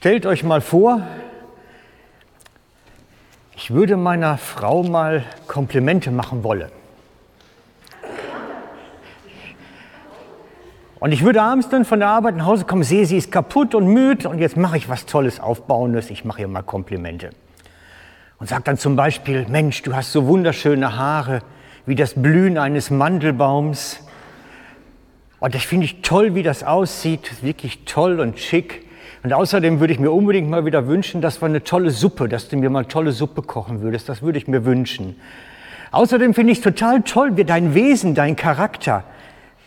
Stellt euch mal vor, ich würde meiner Frau mal Komplimente machen wollen. Und ich würde abends dann von der Arbeit nach Hause kommen, sehe, sie ist kaputt und müde und jetzt mache ich was Tolles, Aufbauendes, ich mache ihr mal Komplimente. Und sage dann zum Beispiel, Mensch, du hast so wunderschöne Haare, wie das Blühen eines Mandelbaums. Und das finde ich toll, wie das aussieht, wirklich toll und schick. Und außerdem würde ich mir unbedingt mal wieder wünschen, dass wir eine tolle Suppe, dass du mir mal tolle Suppe kochen würdest. Das würde ich mir wünschen. Außerdem finde ich total toll, wie dein Wesen, dein Charakter,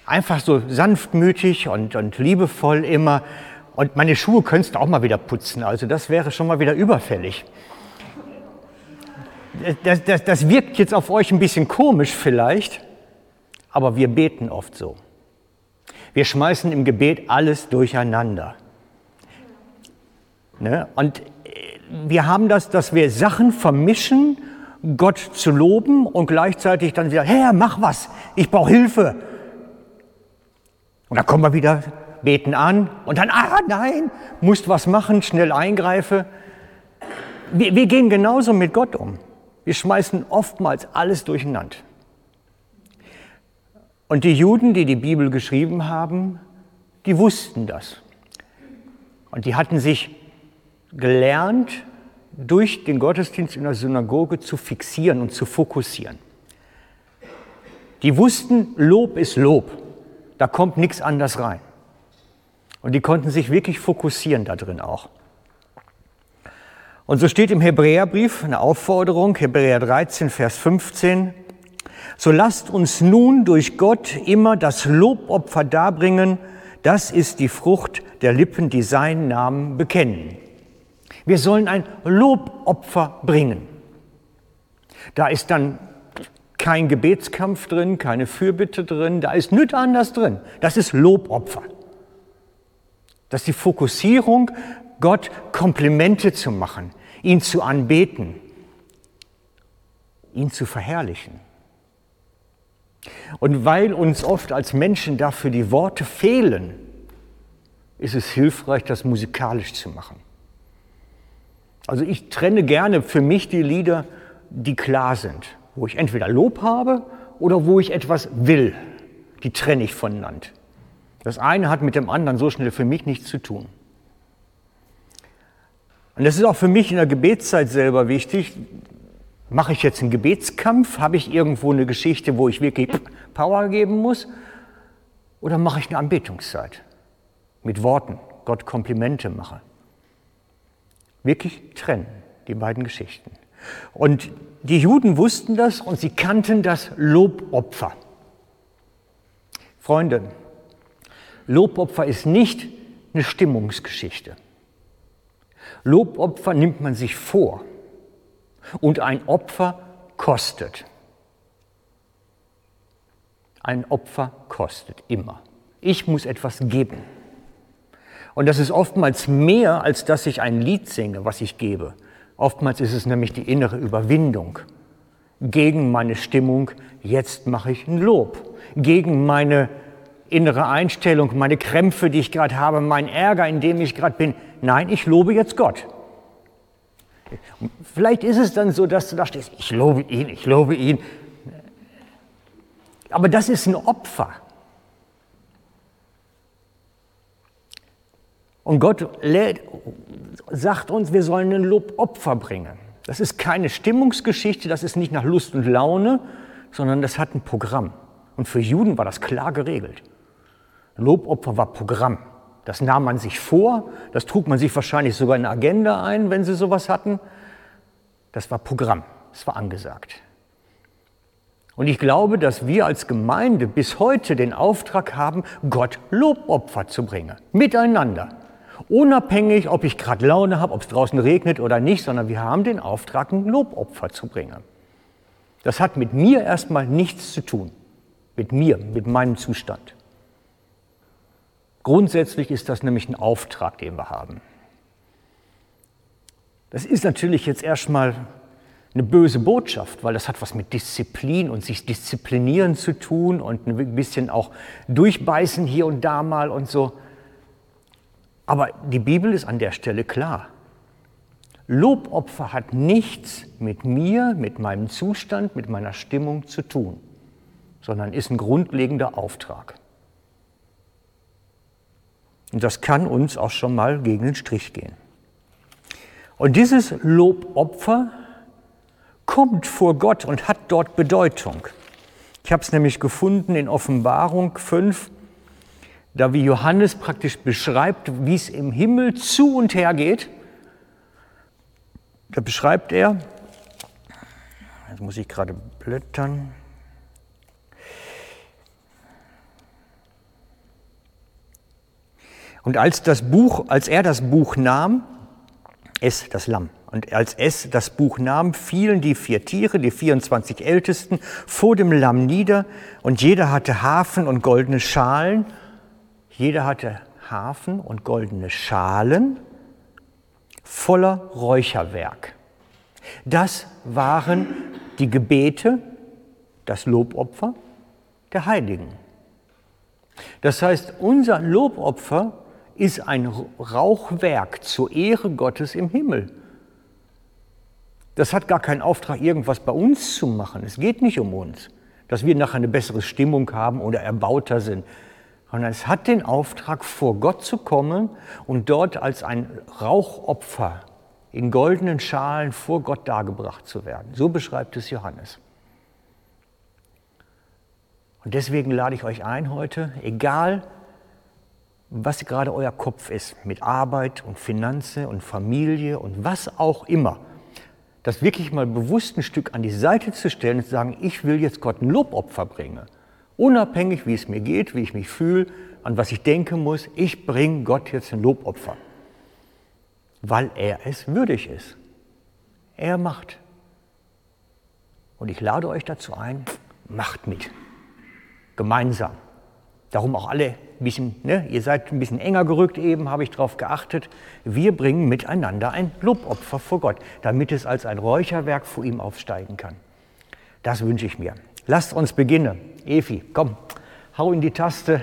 einfach so sanftmütig und, und liebevoll immer. Und meine Schuhe könntest du auch mal wieder putzen. Also das wäre schon mal wieder überfällig. Das, das, das wirkt jetzt auf euch ein bisschen komisch vielleicht, aber wir beten oft so. Wir schmeißen im Gebet alles durcheinander. Ne? Und äh, wir haben das, dass wir Sachen vermischen, Gott zu loben und gleichzeitig dann wieder, Herr, mach was, ich brauche Hilfe. Und dann kommen wir wieder, beten an und dann, ah nein, musst was machen, schnell eingreife. Wir, wir gehen genauso mit Gott um. Wir schmeißen oftmals alles durcheinander. Und die Juden, die die Bibel geschrieben haben, die wussten das. Und die hatten sich gelernt, durch den Gottesdienst in der Synagoge zu fixieren und zu fokussieren. Die wussten, Lob ist Lob. Da kommt nichts anders rein. Und die konnten sich wirklich fokussieren da drin auch. Und so steht im Hebräerbrief eine Aufforderung, Hebräer 13, Vers 15, so lasst uns nun durch Gott immer das Lobopfer darbringen, das ist die Frucht der Lippen, die seinen Namen bekennen. Wir sollen ein Lobopfer bringen. Da ist dann kein Gebetskampf drin, keine Fürbitte drin, da ist nichts anders drin. Das ist Lobopfer. Das ist die Fokussierung, Gott Komplimente zu machen, ihn zu anbeten, ihn zu verherrlichen. Und weil uns oft als Menschen dafür die Worte fehlen, ist es hilfreich, das musikalisch zu machen. Also ich trenne gerne für mich die Lieder, die klar sind, wo ich entweder Lob habe oder wo ich etwas will. Die trenne ich voneinander. Das eine hat mit dem anderen so schnell für mich nichts zu tun. Und das ist auch für mich in der Gebetszeit selber wichtig. Mache ich jetzt einen Gebetskampf? Habe ich irgendwo eine Geschichte, wo ich wirklich Power geben muss? Oder mache ich eine Anbetungszeit mit Worten, Gott Komplimente mache? Wirklich trennen, die beiden Geschichten. Und die Juden wussten das und sie kannten das Lobopfer. Freunde, Lobopfer ist nicht eine Stimmungsgeschichte. Lobopfer nimmt man sich vor und ein Opfer kostet. Ein Opfer kostet immer. Ich muss etwas geben. Und das ist oftmals mehr, als dass ich ein Lied singe, was ich gebe. Oftmals ist es nämlich die innere Überwindung gegen meine Stimmung, jetzt mache ich ein Lob, gegen meine innere Einstellung, meine Krämpfe, die ich gerade habe, mein Ärger, in dem ich gerade bin. Nein, ich lobe jetzt Gott. Vielleicht ist es dann so, dass du da stehst, ich lobe ihn, ich lobe ihn. Aber das ist ein Opfer. Und Gott lädt, sagt uns, wir sollen ein Lobopfer bringen. Das ist keine Stimmungsgeschichte, das ist nicht nach Lust und Laune, sondern das hat ein Programm. Und für Juden war das klar geregelt. Lobopfer war Programm. Das nahm man sich vor, das trug man sich wahrscheinlich sogar in eine Agenda ein, wenn sie sowas hatten. Das war Programm, das war angesagt. Und ich glaube, dass wir als Gemeinde bis heute den Auftrag haben, Gott Lobopfer zu bringen, miteinander. Unabhängig, ob ich gerade Laune habe, ob es draußen regnet oder nicht, sondern wir haben den Auftrag, ein Lobopfer zu bringen. Das hat mit mir erstmal nichts zu tun, mit mir, mit meinem Zustand. Grundsätzlich ist das nämlich ein Auftrag, den wir haben. Das ist natürlich jetzt erstmal eine böse Botschaft, weil das hat was mit Disziplin und sich disziplinieren zu tun und ein bisschen auch durchbeißen hier und da mal und so. Aber die Bibel ist an der Stelle klar. Lobopfer hat nichts mit mir, mit meinem Zustand, mit meiner Stimmung zu tun, sondern ist ein grundlegender Auftrag. Und das kann uns auch schon mal gegen den Strich gehen. Und dieses Lobopfer kommt vor Gott und hat dort Bedeutung. Ich habe es nämlich gefunden in Offenbarung 5, da wie Johannes praktisch beschreibt, wie es im Himmel zu und her geht. Da beschreibt er, jetzt muss ich gerade blättern, Und als, das Buch, als er das Buch nahm, es, das Lamm, und als es das Buch nahm, fielen die vier Tiere, die 24 Ältesten, vor dem Lamm nieder, und jeder hatte Hafen und goldene Schalen. Jeder hatte Hafen und goldene Schalen voller Räucherwerk. Das waren die Gebete, das Lobopfer der Heiligen. Das heißt, unser Lobopfer ist ein Rauchwerk zur Ehre Gottes im Himmel. Das hat gar keinen Auftrag, irgendwas bei uns zu machen. Es geht nicht um uns, dass wir nachher eine bessere Stimmung haben oder erbauter sind, sondern es hat den Auftrag, vor Gott zu kommen und dort als ein Rauchopfer in goldenen Schalen vor Gott dargebracht zu werden. So beschreibt es Johannes. Und deswegen lade ich euch ein heute, egal was gerade euer Kopf ist, mit Arbeit und Finanzen und Familie und was auch immer, das wirklich mal bewusst ein Stück an die Seite zu stellen und zu sagen, ich will jetzt Gott ein Lobopfer bringen. Unabhängig, wie es mir geht, wie ich mich fühle, an was ich denken muss, ich bringe Gott jetzt ein Lobopfer. Weil er es würdig ist. Er macht. Und ich lade euch dazu ein, macht mit. Gemeinsam. Darum auch alle ein bisschen, ne, ihr seid ein bisschen enger gerückt eben, habe ich darauf geachtet. Wir bringen miteinander ein Lobopfer vor Gott, damit es als ein Räucherwerk vor ihm aufsteigen kann. Das wünsche ich mir. Lasst uns beginnen. Efi, komm, hau in die Taste,